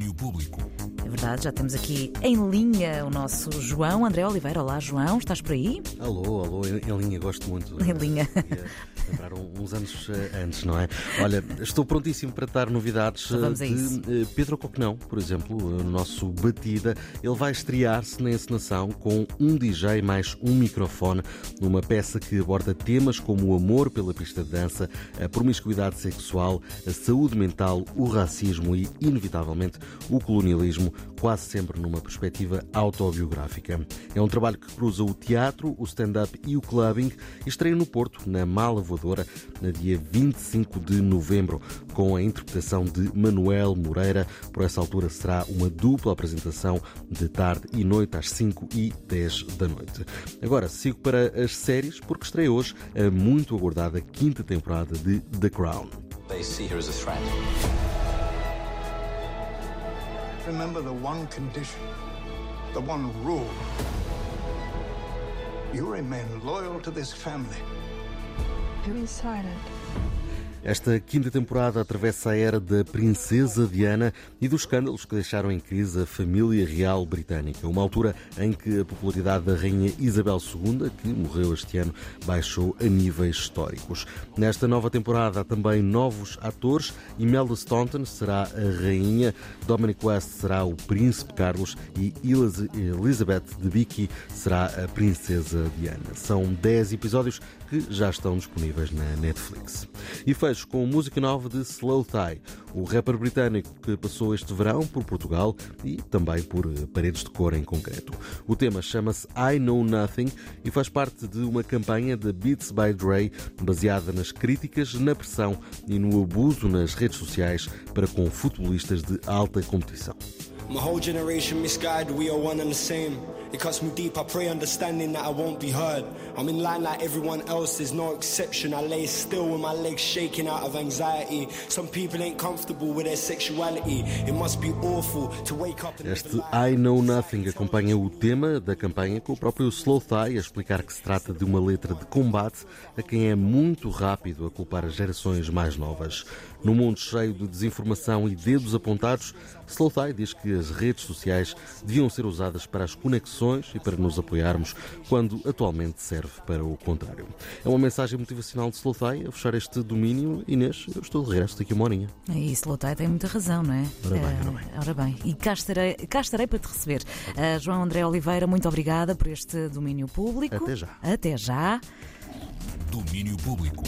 Domínio Público. É verdade, já temos aqui em linha o nosso João André Oliveira. Olá, João, estás por aí? Alô, alô, em, linha, gosto muito. Em linha. Lembrar um- uns anos eh, antes, não é? Olha, estou prontíssimo para dar novidades Então vamos a eh, isso. de eh, Pedro Coquenão, por exemplo, no nosso Batida. Ele vai estrear-se na encenação com um DJ mais um microfone, numa peça que aborda temas como o amor pela pista de dança, a promiscuidade sexual, a saúde mental, o racismo e, inevitavelmente, o colonialismo, quase sempre numa perspectiva autobiográfica. É um trabalho que cruza o teatro, o stand-up e o clubbing e estreia no Porto, na Mala Voadora, no dia 25 de novembro, com a interpretação de Manuel Moreira. Por essa altura será uma dupla apresentação de tarde e noite às 5 e 10 da noite. Agora sigo para as séries, porque estreia hoje a muito aguardada quinta temporada de The Crown. They see her as a. Remember the one condition, the one rule. You remain loyal to this family. Very silent. Esta quinta temporada atravessa a era da Princesa Diana e dos escândalos que deixaram em crise a família real britânica. Uma altura em que a popularidade da Rainha Isabel II, que morreu este ano, baixou a níveis históricos. Nesta nova temporada há também novos atores. Imelda Staunton será a Rainha, Dominic West será o Príncipe Carlos e Elizabeth Debicki será a Princesa Diana. São 10 episódios que já estão disponíveis na Netflix. E fecho com música nova de Slow Thai, o rapper britânico que passou este verão por Portugal e também por eh, Paredes de Cor em concreto. O tema chama-se I Know Nothing e faz parte de uma campanha da Beats by Dre baseada nas críticas, na pressão e no abuso nas redes sociais para com futebolistas de alta competição. My whole generation misguided, we are one and the same. It cuts me deep, I pray understanding that I won't be heard. I'm in line like everyone else, there's no exception. I lay still with my legs shaking out of anxiety. Some people ain't comfortable with their sexuality. It must be awful to wake up and Este. I Know Nothing acompanha o tema da campanha com o próprio Slow Thai a explicar que se trata de uma letra de combate a quem é muito rápido a culpar as gerações mais novas. Num mundo cheio de desinformação e dedos apontados, Slow Thai diz que as redes sociais deviam ser usadas para as conexões e para nos apoiarmos, quando atualmente serve para o contrário. É uma mensagem motivacional de Slow Thai a fechar este domínio. Inês, eu estou de regresso daqui a uma horinha. É isso, Lotai tem muita razão, não é? Ora bem, Eh, ora bem. ora bem. E cá estarei, cá estarei para te receber. Eh, João André Oliveira, muito obrigada por este domínio público. Até já. Até já. Domínio Público.